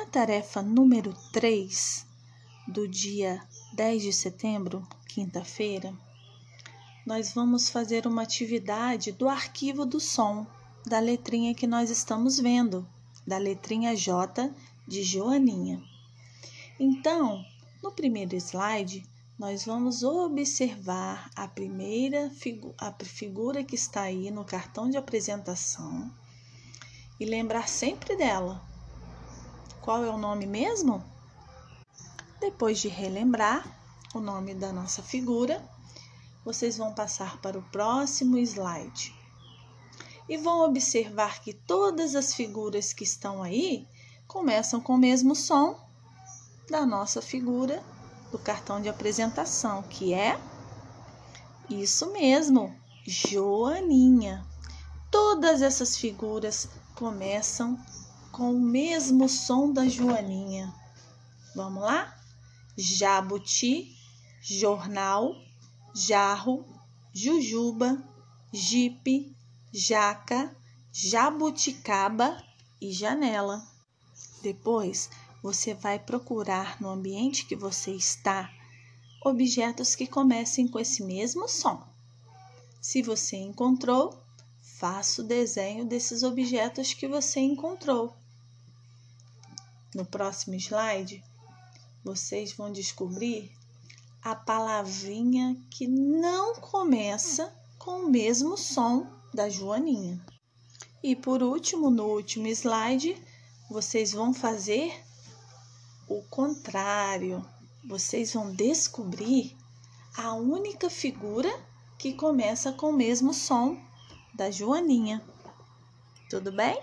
Na tarefa número 3 do dia 10 de setembro, quinta-feira, nós vamos fazer uma atividade do arquivo do som da letrinha que nós estamos vendo, da letrinha J de Joaninha. Então, no primeiro slide, nós vamos observar a primeira figu a figura que está aí no cartão de apresentação e lembrar sempre dela. Qual é o nome mesmo? Depois de relembrar o nome da nossa figura, vocês vão passar para o próximo slide e vão observar que todas as figuras que estão aí começam com o mesmo som da nossa figura do cartão de apresentação, que é isso mesmo, Joaninha. Todas essas figuras começam com o mesmo som da Joaninha. Vamos lá? Jabuti, jornal, jarro, jujuba, jipe, jaca, jabuticaba e janela. Depois, você vai procurar no ambiente que você está objetos que comecem com esse mesmo som. Se você encontrou, faça o desenho desses objetos que você encontrou. No próximo slide, vocês vão descobrir a palavrinha que não começa com o mesmo som da Joaninha. E por último, no último slide, vocês vão fazer o contrário. Vocês vão descobrir a única figura que começa com o mesmo som da Joaninha. Tudo bem?